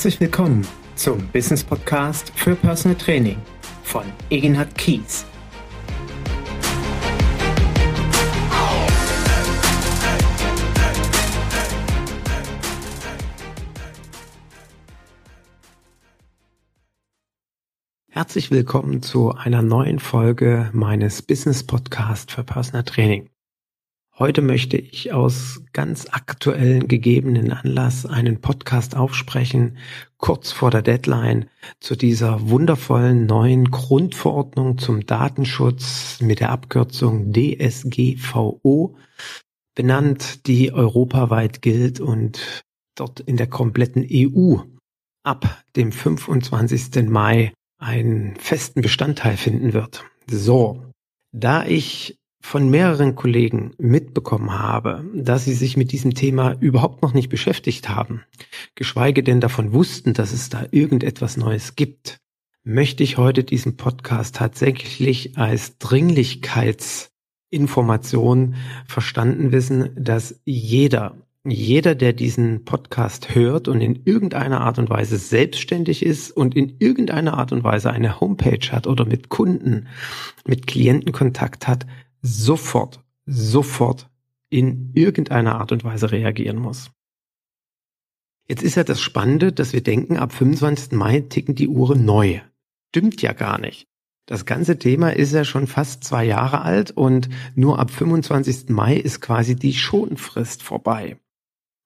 Herzlich willkommen zum Business Podcast für Personal Training von Egenhard Kies. Herzlich willkommen zu einer neuen Folge meines Business Podcast für Personal Training. Heute möchte ich aus ganz aktuellen gegebenen Anlass einen Podcast aufsprechen, kurz vor der Deadline zu dieser wundervollen neuen Grundverordnung zum Datenschutz mit der Abkürzung DSGVO benannt, die europaweit gilt und dort in der kompletten EU ab dem 25. Mai einen festen Bestandteil finden wird. So, da ich von mehreren Kollegen mitbekommen habe, dass sie sich mit diesem Thema überhaupt noch nicht beschäftigt haben, geschweige denn davon wussten, dass es da irgendetwas Neues gibt, möchte ich heute diesen Podcast tatsächlich als Dringlichkeitsinformation verstanden wissen, dass jeder, jeder, der diesen Podcast hört und in irgendeiner Art und Weise selbstständig ist und in irgendeiner Art und Weise eine Homepage hat oder mit Kunden, mit Klienten Kontakt hat, sofort, sofort in irgendeiner Art und Weise reagieren muss. Jetzt ist ja das Spannende, dass wir denken, ab 25. Mai ticken die Uhren neu. Stimmt ja gar nicht. Das ganze Thema ist ja schon fast zwei Jahre alt und nur ab 25. Mai ist quasi die Schonfrist vorbei.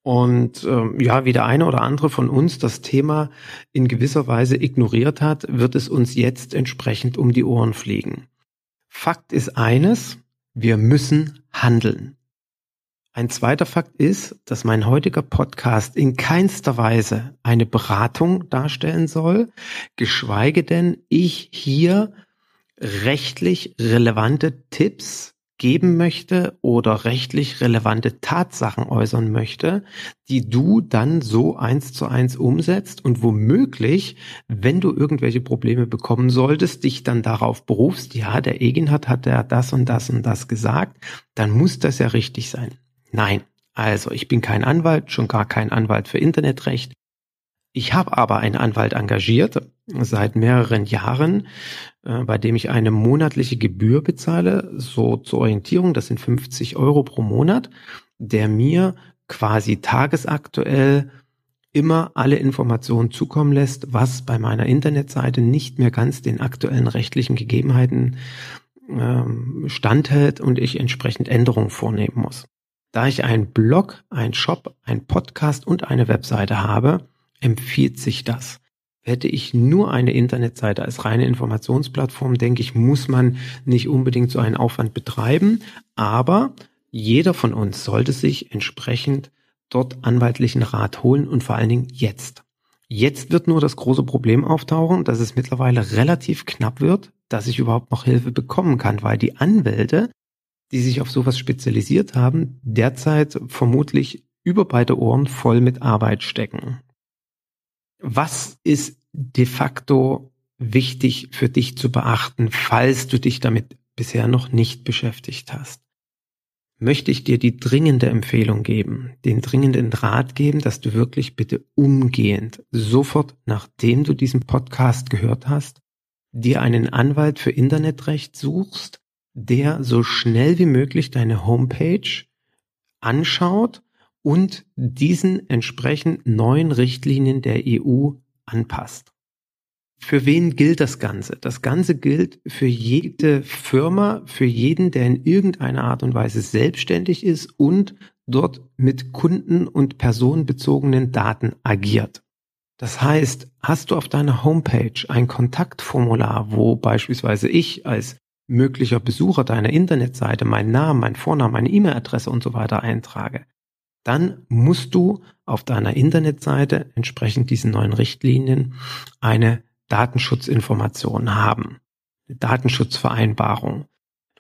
Und ähm, ja, wie der eine oder andere von uns das Thema in gewisser Weise ignoriert hat, wird es uns jetzt entsprechend um die Ohren fliegen. Fakt ist eines, wir müssen handeln. Ein zweiter Fakt ist, dass mein heutiger Podcast in keinster Weise eine Beratung darstellen soll, geschweige denn ich hier rechtlich relevante Tipps geben möchte oder rechtlich relevante Tatsachen äußern möchte, die du dann so eins zu eins umsetzt und womöglich, wenn du irgendwelche Probleme bekommen solltest, dich dann darauf berufst, ja, der Egin hat, hat er das und das und das gesagt, dann muss das ja richtig sein. Nein. Also, ich bin kein Anwalt, schon gar kein Anwalt für Internetrecht. Ich habe aber einen Anwalt engagiert seit mehreren Jahren, äh, bei dem ich eine monatliche Gebühr bezahle, so zur Orientierung, das sind 50 Euro pro Monat, der mir quasi tagesaktuell immer alle Informationen zukommen lässt, was bei meiner Internetseite nicht mehr ganz den aktuellen rechtlichen Gegebenheiten ähm, standhält und ich entsprechend Änderungen vornehmen muss. Da ich einen Blog, einen Shop, einen Podcast und eine Webseite habe, empfiehlt sich das. Hätte ich nur eine Internetseite als reine Informationsplattform, denke ich, muss man nicht unbedingt so einen Aufwand betreiben, aber jeder von uns sollte sich entsprechend dort anwaltlichen Rat holen und vor allen Dingen jetzt. Jetzt wird nur das große Problem auftauchen, dass es mittlerweile relativ knapp wird, dass ich überhaupt noch Hilfe bekommen kann, weil die Anwälte, die sich auf sowas spezialisiert haben, derzeit vermutlich über beide Ohren voll mit Arbeit stecken. Was ist de facto wichtig für dich zu beachten, falls du dich damit bisher noch nicht beschäftigt hast? Möchte ich dir die dringende Empfehlung geben, den dringenden Rat geben, dass du wirklich bitte umgehend, sofort nachdem du diesen Podcast gehört hast, dir einen Anwalt für Internetrecht suchst, der so schnell wie möglich deine Homepage anschaut und diesen entsprechend neuen Richtlinien der EU anpasst. Für wen gilt das Ganze? Das Ganze gilt für jede Firma, für jeden, der in irgendeiner Art und Weise selbstständig ist und dort mit Kunden und personenbezogenen Daten agiert. Das heißt, hast du auf deiner Homepage ein Kontaktformular, wo beispielsweise ich als möglicher Besucher deiner Internetseite meinen Namen, meinen Vornamen, meine E-Mail-Adresse und so weiter eintrage, dann musst du auf deiner Internetseite entsprechend diesen neuen Richtlinien eine Datenschutzinformation haben. Eine Datenschutzvereinbarung.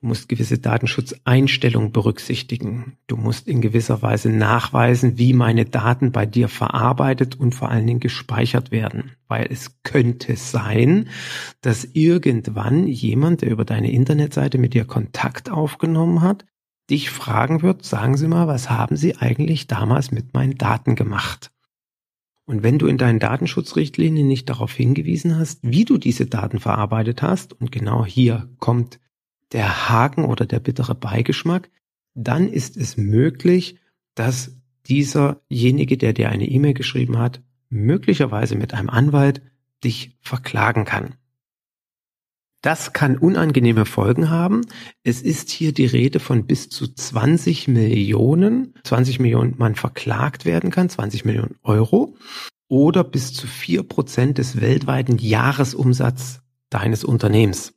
Du musst gewisse Datenschutzeinstellungen berücksichtigen. Du musst in gewisser Weise nachweisen, wie meine Daten bei dir verarbeitet und vor allen Dingen gespeichert werden. Weil es könnte sein, dass irgendwann jemand, der über deine Internetseite mit dir Kontakt aufgenommen hat, dich fragen wird, sagen Sie mal, was haben Sie eigentlich damals mit meinen Daten gemacht? Und wenn du in deinen Datenschutzrichtlinien nicht darauf hingewiesen hast, wie du diese Daten verarbeitet hast, und genau hier kommt der Haken oder der bittere Beigeschmack, dann ist es möglich, dass dieserjenige, der dir eine E-Mail geschrieben hat, möglicherweise mit einem Anwalt dich verklagen kann. Das kann unangenehme Folgen haben. Es ist hier die Rede von bis zu 20 Millionen, 20 Millionen man verklagt werden kann, 20 Millionen Euro oder bis zu vier Prozent des weltweiten Jahresumsatzes deines Unternehmens.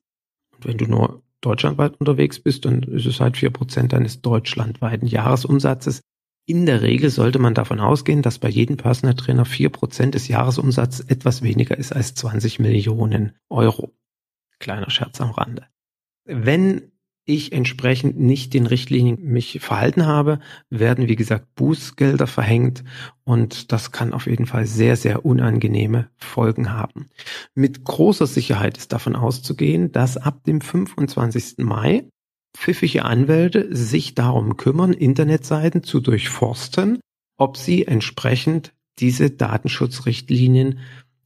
Und wenn du nur deutschlandweit unterwegs bist, dann ist es halt vier Prozent deines deutschlandweiten Jahresumsatzes. In der Regel sollte man davon ausgehen, dass bei jedem Personal Trainer vier Prozent des Jahresumsatzes etwas weniger ist als 20 Millionen Euro. Kleiner Scherz am Rande. Wenn ich entsprechend nicht den Richtlinien mich verhalten habe, werden wie gesagt Bußgelder verhängt und das kann auf jeden Fall sehr, sehr unangenehme Folgen haben. Mit großer Sicherheit ist davon auszugehen, dass ab dem 25. Mai pfiffige Anwälte sich darum kümmern, Internetseiten zu durchforsten, ob sie entsprechend diese Datenschutzrichtlinien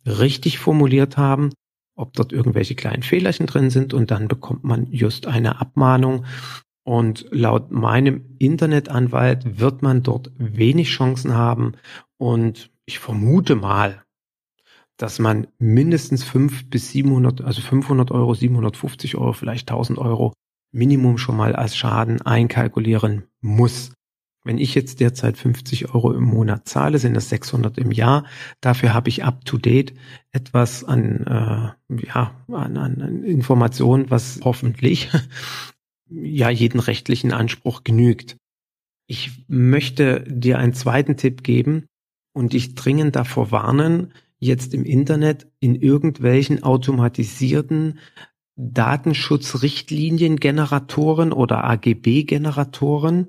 richtig formuliert haben ob dort irgendwelche kleinen Fehlerchen drin sind und dann bekommt man just eine Abmahnung. Und laut meinem Internetanwalt wird man dort wenig Chancen haben und ich vermute mal, dass man mindestens 5 bis 700, also 500 Euro, 750 Euro, vielleicht 1000 Euro Minimum schon mal als Schaden einkalkulieren muss. Wenn ich jetzt derzeit 50 Euro im Monat zahle, sind das 600 im Jahr. Dafür habe ich up to date etwas an, äh, ja, an, an Informationen, was hoffentlich ja jeden rechtlichen Anspruch genügt. Ich möchte dir einen zweiten Tipp geben und dich dringend davor warnen, jetzt im Internet in irgendwelchen automatisierten Datenschutzrichtliniengeneratoren oder AGB-Generatoren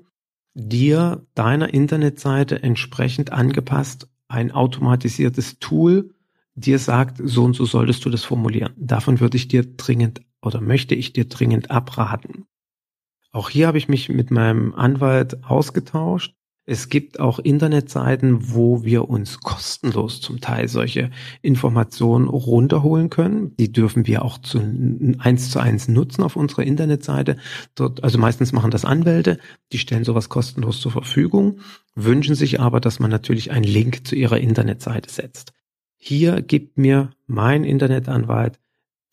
dir deiner Internetseite entsprechend angepasst ein automatisiertes Tool dir sagt, so und so solltest du das formulieren. Davon würde ich dir dringend oder möchte ich dir dringend abraten. Auch hier habe ich mich mit meinem Anwalt ausgetauscht es gibt auch Internetseiten, wo wir uns kostenlos zum Teil solche Informationen runterholen können. Die dürfen wir auch zu eins zu eins nutzen auf unserer Internetseite. Dort, also meistens machen das Anwälte, die stellen sowas kostenlos zur Verfügung, wünschen sich aber, dass man natürlich einen Link zu ihrer Internetseite setzt. Hier gibt mir mein Internetanwalt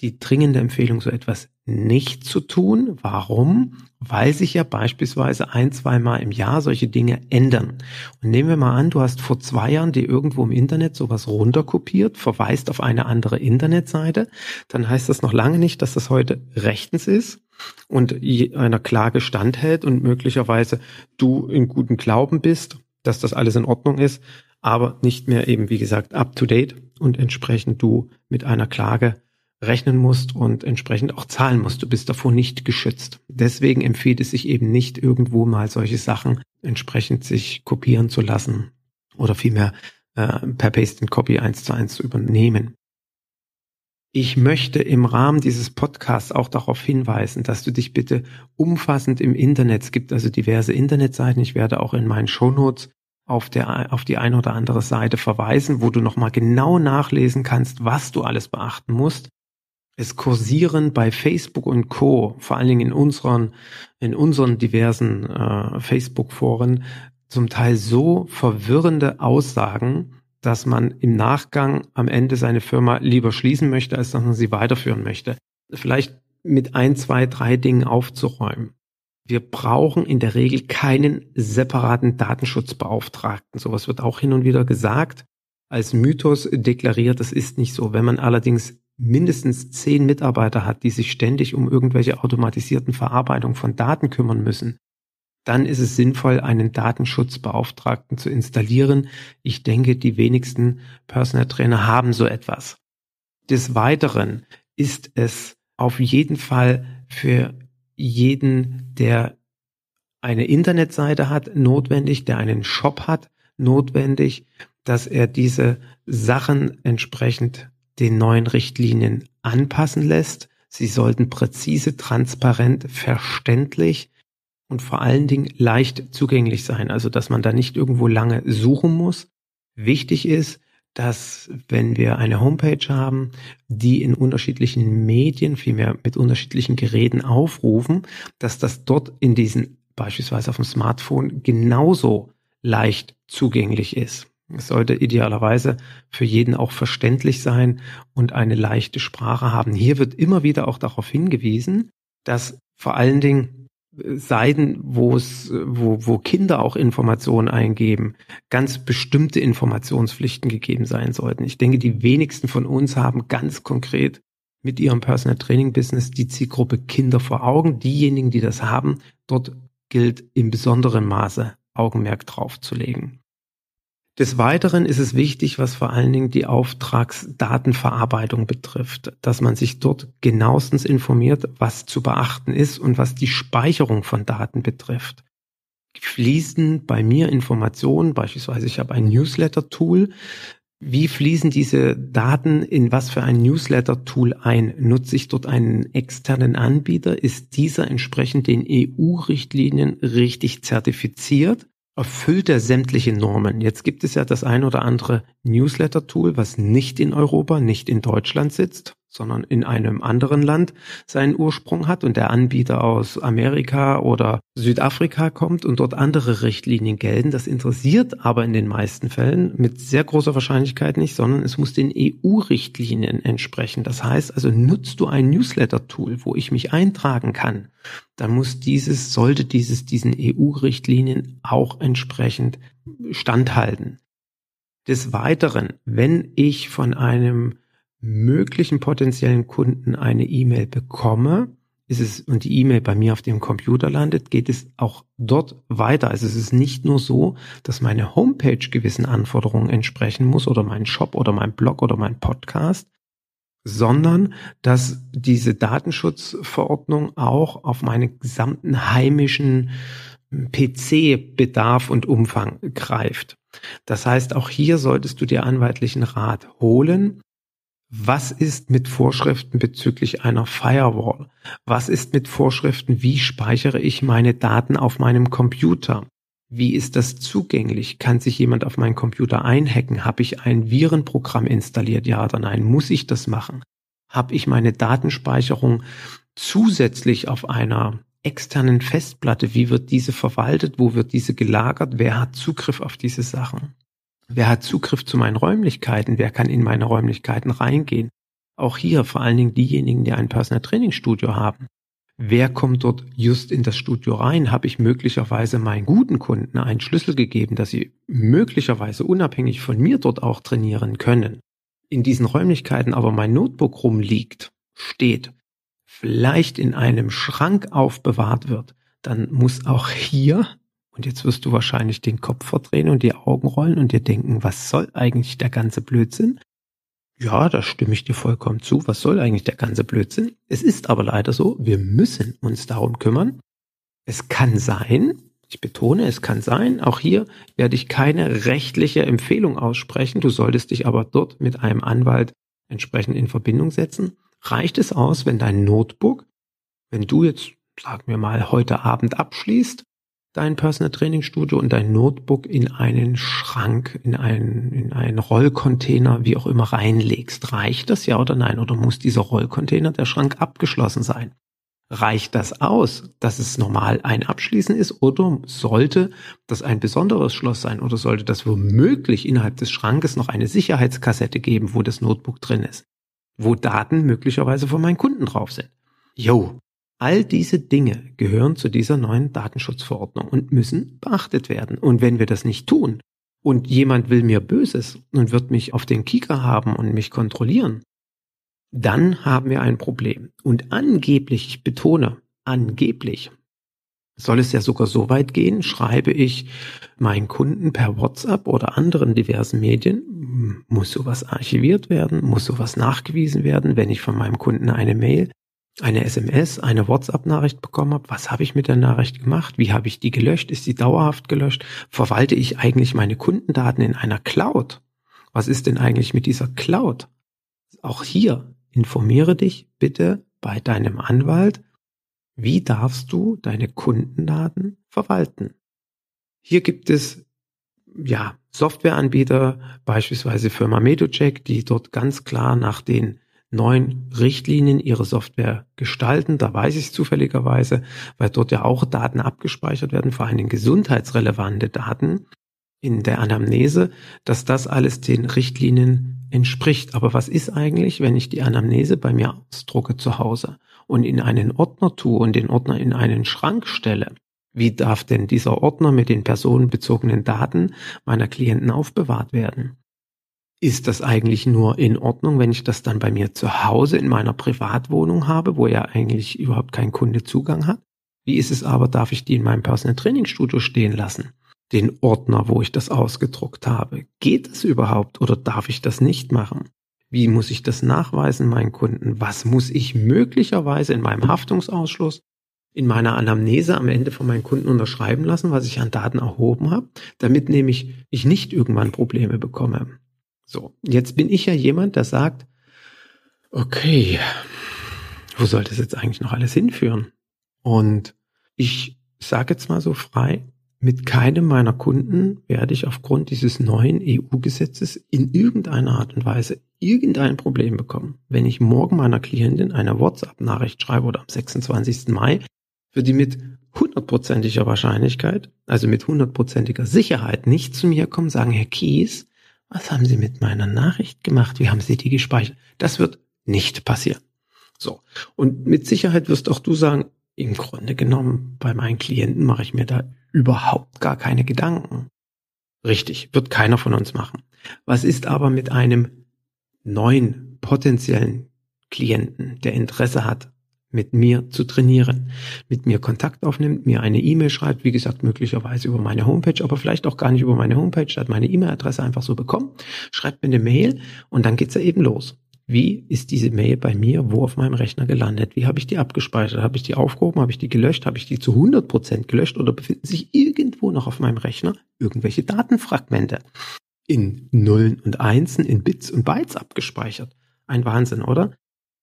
die dringende Empfehlung, so etwas nicht zu tun. Warum? Weil sich ja beispielsweise ein, zweimal im Jahr solche Dinge ändern. Und nehmen wir mal an, du hast vor zwei Jahren dir irgendwo im Internet sowas runterkopiert, verweist auf eine andere Internetseite, dann heißt das noch lange nicht, dass das heute rechtens ist und einer Klage standhält und möglicherweise du in guten Glauben bist, dass das alles in Ordnung ist, aber nicht mehr eben, wie gesagt, up to date und entsprechend du mit einer Klage rechnen musst und entsprechend auch zahlen musst. Du bist davor nicht geschützt. Deswegen empfiehlt es sich eben nicht irgendwo mal solche Sachen entsprechend sich kopieren zu lassen oder vielmehr äh, per Paste and Copy eins zu eins zu übernehmen. Ich möchte im Rahmen dieses Podcasts auch darauf hinweisen, dass du dich bitte umfassend im Internet, es gibt also diverse Internetseiten, ich werde auch in meinen Shownotes auf, der, auf die eine oder andere Seite verweisen, wo du nochmal genau nachlesen kannst, was du alles beachten musst, es kursieren bei Facebook und Co., vor allen Dingen in unseren, in unseren diversen äh, Facebook-Foren, zum Teil so verwirrende Aussagen, dass man im Nachgang am Ende seine Firma lieber schließen möchte, als dass man sie weiterführen möchte. Vielleicht mit ein, zwei, drei Dingen aufzuräumen. Wir brauchen in der Regel keinen separaten Datenschutzbeauftragten. Sowas wird auch hin und wieder gesagt, als Mythos deklariert. Das ist nicht so. Wenn man allerdings mindestens zehn Mitarbeiter hat, die sich ständig um irgendwelche automatisierten Verarbeitung von Daten kümmern müssen, dann ist es sinnvoll, einen Datenschutzbeauftragten zu installieren. Ich denke, die wenigsten Personal Trainer haben so etwas. Des Weiteren ist es auf jeden Fall für jeden, der eine Internetseite hat, notwendig, der einen Shop hat, notwendig, dass er diese Sachen entsprechend den neuen Richtlinien anpassen lässt. Sie sollten präzise, transparent, verständlich und vor allen Dingen leicht zugänglich sein, also dass man da nicht irgendwo lange suchen muss. Wichtig ist, dass wenn wir eine Homepage haben, die in unterschiedlichen Medien, vielmehr mit unterschiedlichen Geräten aufrufen, dass das dort in diesen, beispielsweise auf dem Smartphone, genauso leicht zugänglich ist. Es sollte idealerweise für jeden auch verständlich sein und eine leichte Sprache haben. Hier wird immer wieder auch darauf hingewiesen, dass vor allen Dingen Seiten, wo es, wo, wo Kinder auch Informationen eingeben, ganz bestimmte Informationspflichten gegeben sein sollten. Ich denke, die wenigsten von uns haben ganz konkret mit ihrem Personal Training Business die Zielgruppe Kinder vor Augen. Diejenigen, die das haben, dort gilt im besonderen Maße Augenmerk drauf zu legen. Des Weiteren ist es wichtig, was vor allen Dingen die Auftragsdatenverarbeitung betrifft, dass man sich dort genauestens informiert, was zu beachten ist und was die Speicherung von Daten betrifft. Fließen bei mir Informationen, beispielsweise ich habe ein Newsletter-Tool, wie fließen diese Daten in was für ein Newsletter-Tool ein? Nutze ich dort einen externen Anbieter? Ist dieser entsprechend den EU-Richtlinien richtig zertifiziert? Erfüllt er sämtliche Normen. Jetzt gibt es ja das ein oder andere Newsletter-Tool, was nicht in Europa, nicht in Deutschland sitzt, sondern in einem anderen Land seinen Ursprung hat und der Anbieter aus Amerika oder Südafrika kommt und dort andere Richtlinien gelten. Das interessiert aber in den meisten Fällen mit sehr großer Wahrscheinlichkeit nicht, sondern es muss den EU-Richtlinien entsprechen. Das heißt also, nutzt du ein Newsletter-Tool, wo ich mich eintragen kann, dann muss dieses, sollte dieses diesen EU-Richtlinien auch entsprechend standhalten. Des Weiteren, wenn ich von einem möglichen potenziellen Kunden eine E-Mail bekomme, ist es und die E-Mail bei mir auf dem Computer landet, geht es auch dort weiter. Also es ist nicht nur so, dass meine Homepage gewissen Anforderungen entsprechen muss oder mein Shop oder mein Blog oder mein Podcast, sondern dass diese Datenschutzverordnung auch auf meinen gesamten heimischen PC-Bedarf und Umfang greift. Das heißt, auch hier solltest du dir anwaltlichen Rat holen was ist mit Vorschriften bezüglich einer Firewall? Was ist mit Vorschriften, wie speichere ich meine Daten auf meinem Computer? Wie ist das zugänglich? Kann sich jemand auf meinen Computer einhacken? Habe ich ein Virenprogramm installiert? Ja oder nein? Muss ich das machen? Habe ich meine Datenspeicherung zusätzlich auf einer externen Festplatte? Wie wird diese verwaltet? Wo wird diese gelagert? Wer hat Zugriff auf diese Sachen? Wer hat Zugriff zu meinen Räumlichkeiten? Wer kann in meine Räumlichkeiten reingehen? Auch hier vor allen Dingen diejenigen, die ein Personal Training Studio haben. Wer kommt dort just in das Studio rein? Habe ich möglicherweise meinen guten Kunden einen Schlüssel gegeben, dass sie möglicherweise unabhängig von mir dort auch trainieren können? In diesen Räumlichkeiten aber mein Notebook rumliegt, steht, vielleicht in einem Schrank aufbewahrt wird, dann muss auch hier und jetzt wirst du wahrscheinlich den Kopf verdrehen und die Augen rollen und dir denken, was soll eigentlich der ganze Blödsinn? Ja, da stimme ich dir vollkommen zu. Was soll eigentlich der ganze Blödsinn? Es ist aber leider so, wir müssen uns darum kümmern. Es kann sein, ich betone, es kann sein, auch hier werde ich keine rechtliche Empfehlung aussprechen. Du solltest dich aber dort mit einem Anwalt entsprechend in Verbindung setzen. Reicht es aus, wenn dein Notebook, wenn du jetzt, sagen wir mal, heute Abend abschließt, dein Personal Training Studio und dein Notebook in einen Schrank, in einen, in einen Rollcontainer, wie auch immer reinlegst. Reicht das ja oder nein? Oder muss dieser Rollcontainer, der Schrank abgeschlossen sein? Reicht das aus, dass es normal ein Abschließen ist oder sollte das ein besonderes Schloss sein oder sollte das womöglich innerhalb des Schrankes noch eine Sicherheitskassette geben, wo das Notebook drin ist, wo Daten möglicherweise von meinen Kunden drauf sind? Jo, All diese Dinge gehören zu dieser neuen Datenschutzverordnung und müssen beachtet werden. Und wenn wir das nicht tun und jemand will mir Böses und wird mich auf den Kieker haben und mich kontrollieren, dann haben wir ein Problem. Und angeblich, ich betone, angeblich, soll es ja sogar so weit gehen, schreibe ich meinen Kunden per WhatsApp oder anderen diversen Medien, muss sowas archiviert werden, muss sowas nachgewiesen werden, wenn ich von meinem Kunden eine Mail eine SMS, eine WhatsApp-Nachricht bekommen habe, was habe ich mit der Nachricht gemacht? Wie habe ich die gelöscht? Ist sie dauerhaft gelöscht? Verwalte ich eigentlich meine Kundendaten in einer Cloud? Was ist denn eigentlich mit dieser Cloud? Auch hier informiere dich bitte bei deinem Anwalt, wie darfst du deine Kundendaten verwalten? Hier gibt es ja, Softwareanbieter, beispielsweise Firma Medocheck, die dort ganz klar nach den neuen Richtlinien ihre Software gestalten. Da weiß ich es zufälligerweise, weil dort ja auch Daten abgespeichert werden, vor allem gesundheitsrelevante Daten in der Anamnese, dass das alles den Richtlinien entspricht. Aber was ist eigentlich, wenn ich die Anamnese bei mir ausdrucke zu Hause und in einen Ordner tue und den Ordner in einen Schrank stelle? Wie darf denn dieser Ordner mit den personenbezogenen Daten meiner Klienten aufbewahrt werden? Ist das eigentlich nur in Ordnung, wenn ich das dann bei mir zu Hause in meiner Privatwohnung habe, wo ja eigentlich überhaupt kein Kunde Zugang hat? Wie ist es aber, darf ich die in meinem Personal Training Studio stehen lassen? Den Ordner, wo ich das ausgedruckt habe. Geht es überhaupt oder darf ich das nicht machen? Wie muss ich das nachweisen meinen Kunden? Was muss ich möglicherweise in meinem Haftungsausschluss, in meiner Anamnese am Ende von meinen Kunden unterschreiben lassen, was ich an Daten erhoben habe, damit nämlich ich nicht irgendwann Probleme bekomme? So, jetzt bin ich ja jemand, der sagt, okay, wo soll das jetzt eigentlich noch alles hinführen? Und ich sage jetzt mal so frei, mit keinem meiner Kunden werde ich aufgrund dieses neuen EU-Gesetzes in irgendeiner Art und Weise irgendein Problem bekommen. Wenn ich morgen meiner Klientin eine WhatsApp-Nachricht schreibe oder am 26. Mai, wird die mit hundertprozentiger Wahrscheinlichkeit, also mit hundertprozentiger Sicherheit nicht zu mir kommen, sagen, Herr Kies, was haben Sie mit meiner Nachricht gemacht? Wie haben Sie die gespeichert? Das wird nicht passieren. So. Und mit Sicherheit wirst auch du sagen, im Grunde genommen, bei meinen Klienten mache ich mir da überhaupt gar keine Gedanken. Richtig, wird keiner von uns machen. Was ist aber mit einem neuen potenziellen Klienten, der Interesse hat, mit mir zu trainieren, mit mir Kontakt aufnimmt, mir eine E-Mail schreibt, wie gesagt, möglicherweise über meine Homepage, aber vielleicht auch gar nicht über meine Homepage, hat meine E-Mail-Adresse einfach so bekommen, schreibt mir eine Mail und dann geht's ja eben los. Wie ist diese Mail bei mir wo auf meinem Rechner gelandet? Wie habe ich die abgespeichert? Habe ich die aufgehoben? Habe ich die gelöscht? Habe ich die zu 100 Prozent gelöscht? Oder befinden sich irgendwo noch auf meinem Rechner irgendwelche Datenfragmente in Nullen und Einsen, in Bits und Bytes abgespeichert? Ein Wahnsinn, oder?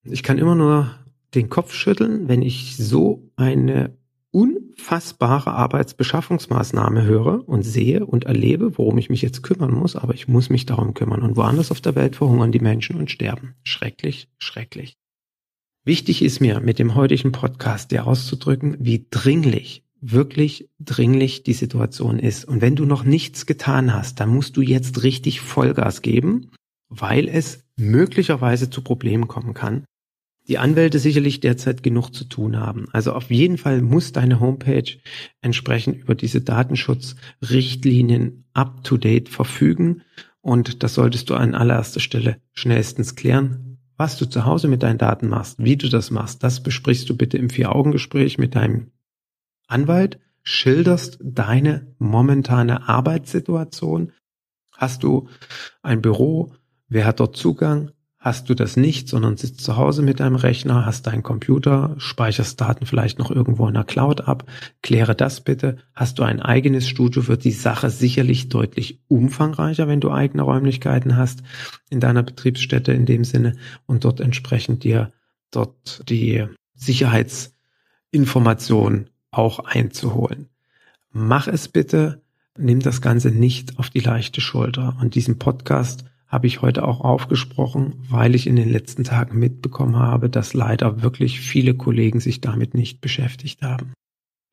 Ich kann immer nur den Kopf schütteln, wenn ich so eine unfassbare Arbeitsbeschaffungsmaßnahme höre und sehe und erlebe, worum ich mich jetzt kümmern muss, aber ich muss mich darum kümmern. Und woanders auf der Welt verhungern die Menschen und sterben. Schrecklich, schrecklich. Wichtig ist mir mit dem heutigen Podcast dir auszudrücken, wie dringlich, wirklich dringlich die Situation ist. Und wenn du noch nichts getan hast, dann musst du jetzt richtig Vollgas geben, weil es möglicherweise zu Problemen kommen kann die Anwälte sicherlich derzeit genug zu tun haben. Also auf jeden Fall muss deine Homepage entsprechend über diese Datenschutzrichtlinien up-to-date verfügen. Und das solltest du an allererster Stelle schnellstens klären. Was du zu Hause mit deinen Daten machst, wie du das machst, das besprichst du bitte im Vier-Augen-Gespräch mit deinem Anwalt, schilderst deine momentane Arbeitssituation. Hast du ein Büro? Wer hat dort Zugang? Hast du das nicht, sondern sitzt zu Hause mit deinem Rechner, hast deinen Computer, speicherst Daten vielleicht noch irgendwo in der Cloud ab, kläre das bitte. Hast du ein eigenes Studio, wird die Sache sicherlich deutlich umfangreicher, wenn du eigene Räumlichkeiten hast in deiner Betriebsstätte in dem Sinne und dort entsprechend dir dort die Sicherheitsinformation auch einzuholen. Mach es bitte, nimm das Ganze nicht auf die leichte Schulter und diesen Podcast habe ich heute auch aufgesprochen, weil ich in den letzten Tagen mitbekommen habe, dass leider wirklich viele Kollegen sich damit nicht beschäftigt haben.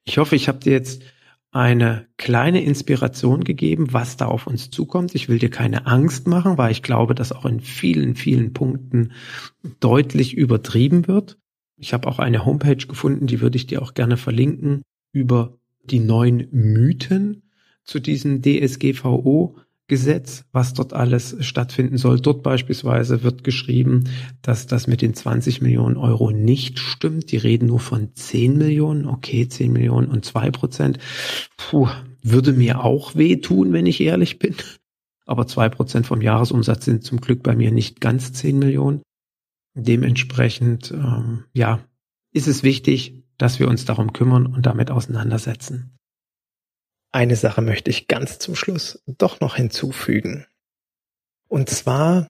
Ich hoffe, ich habe dir jetzt eine kleine Inspiration gegeben, was da auf uns zukommt. Ich will dir keine Angst machen, weil ich glaube, dass auch in vielen, vielen Punkten deutlich übertrieben wird. Ich habe auch eine Homepage gefunden, die würde ich dir auch gerne verlinken, über die neuen Mythen zu diesem DSGVO Gesetz, was dort alles stattfinden soll. Dort beispielsweise wird geschrieben, dass das mit den 20 Millionen Euro nicht stimmt. Die reden nur von 10 Millionen. Okay, 10 Millionen und 2 Prozent. Puh, würde mir auch wehtun, wenn ich ehrlich bin. Aber 2 Prozent vom Jahresumsatz sind zum Glück bei mir nicht ganz 10 Millionen. Dementsprechend, ähm, ja, ist es wichtig, dass wir uns darum kümmern und damit auseinandersetzen. Eine Sache möchte ich ganz zum Schluss doch noch hinzufügen. Und zwar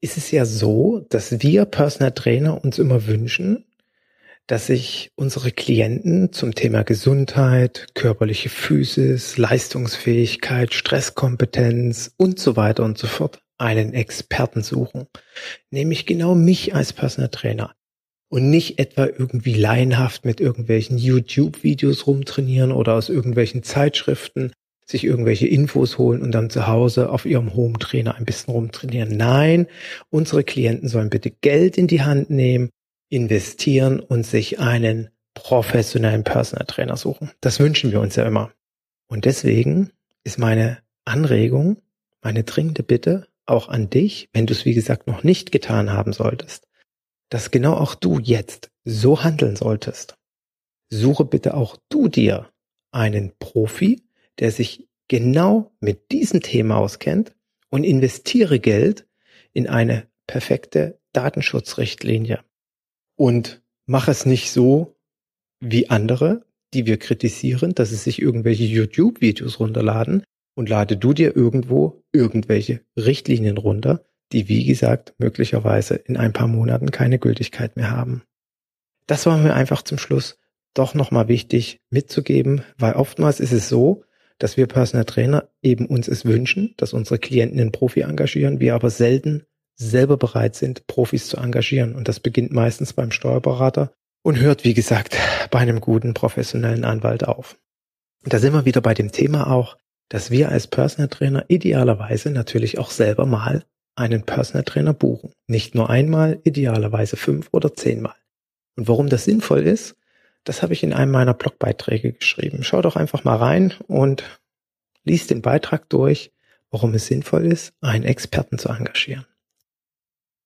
ist es ja so, dass wir Personal Trainer uns immer wünschen, dass sich unsere Klienten zum Thema Gesundheit, körperliche Physis, Leistungsfähigkeit, Stresskompetenz und so weiter und so fort einen Experten suchen. Nämlich genau mich als Personal Trainer. Und nicht etwa irgendwie laienhaft mit irgendwelchen YouTube-Videos rumtrainieren oder aus irgendwelchen Zeitschriften sich irgendwelche Infos holen und dann zu Hause auf ihrem Home-Trainer ein bisschen rumtrainieren. Nein, unsere Klienten sollen bitte Geld in die Hand nehmen, investieren und sich einen professionellen Personal Trainer suchen. Das wünschen wir uns ja immer. Und deswegen ist meine Anregung, meine dringende Bitte auch an dich, wenn du es wie gesagt noch nicht getan haben solltest, dass genau auch du jetzt so handeln solltest. Suche bitte auch du dir einen Profi, der sich genau mit diesem Thema auskennt und investiere Geld in eine perfekte Datenschutzrichtlinie. Und mach es nicht so wie andere, die wir kritisieren, dass sie sich irgendwelche YouTube-Videos runterladen und lade du dir irgendwo irgendwelche Richtlinien runter, die wie gesagt möglicherweise in ein paar Monaten keine Gültigkeit mehr haben. Das war mir einfach zum Schluss doch nochmal wichtig mitzugeben, weil oftmals ist es so, dass wir Personal Trainer eben uns es wünschen, dass unsere Klienten einen Profi engagieren, wir aber selten selber bereit sind, Profis zu engagieren. Und das beginnt meistens beim Steuerberater und hört, wie gesagt, bei einem guten professionellen Anwalt auf. Und da sind wir wieder bei dem Thema auch, dass wir als Personal Trainer idealerweise natürlich auch selber mal einen Personal Trainer buchen. Nicht nur einmal, idealerweise fünf oder zehnmal. Und warum das sinnvoll ist, das habe ich in einem meiner Blogbeiträge geschrieben. Schau doch einfach mal rein und lies den Beitrag durch, warum es sinnvoll ist, einen Experten zu engagieren.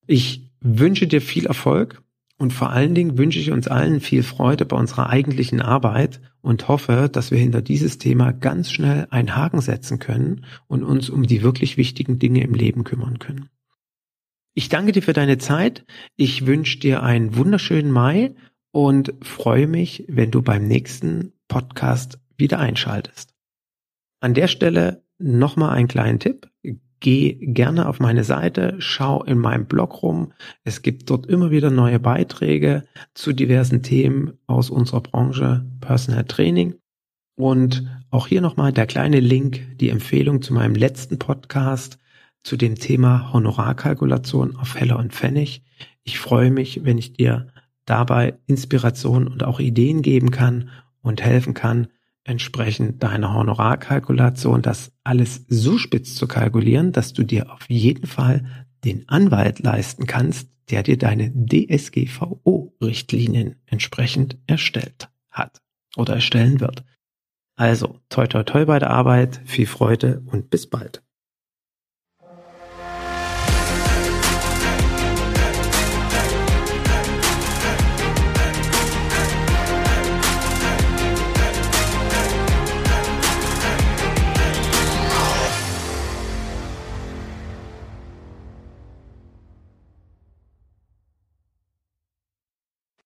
Ich wünsche dir viel Erfolg und vor allen Dingen wünsche ich uns allen viel Freude bei unserer eigentlichen Arbeit und hoffe, dass wir hinter dieses Thema ganz schnell einen Haken setzen können und uns um die wirklich wichtigen Dinge im Leben kümmern können. Ich danke dir für deine Zeit. Ich wünsche dir einen wunderschönen Mai und freue mich, wenn du beim nächsten Podcast wieder einschaltest. An der Stelle nochmal einen kleinen Tipp. Geh gerne auf meine Seite, schau in meinem Blog rum. Es gibt dort immer wieder neue Beiträge zu diversen Themen aus unserer Branche Personal Training. Und auch hier nochmal der kleine Link, die Empfehlung zu meinem letzten Podcast zu dem Thema Honorarkalkulation auf Heller und Pfennig. Ich freue mich, wenn ich dir dabei Inspiration und auch Ideen geben kann und helfen kann, entsprechend deiner Honorarkalkulation das alles so spitz zu kalkulieren, dass du dir auf jeden Fall den Anwalt leisten kannst, der dir deine DSGVO-Richtlinien entsprechend erstellt hat oder erstellen wird. Also, toi toi toi bei der Arbeit, viel Freude und bis bald.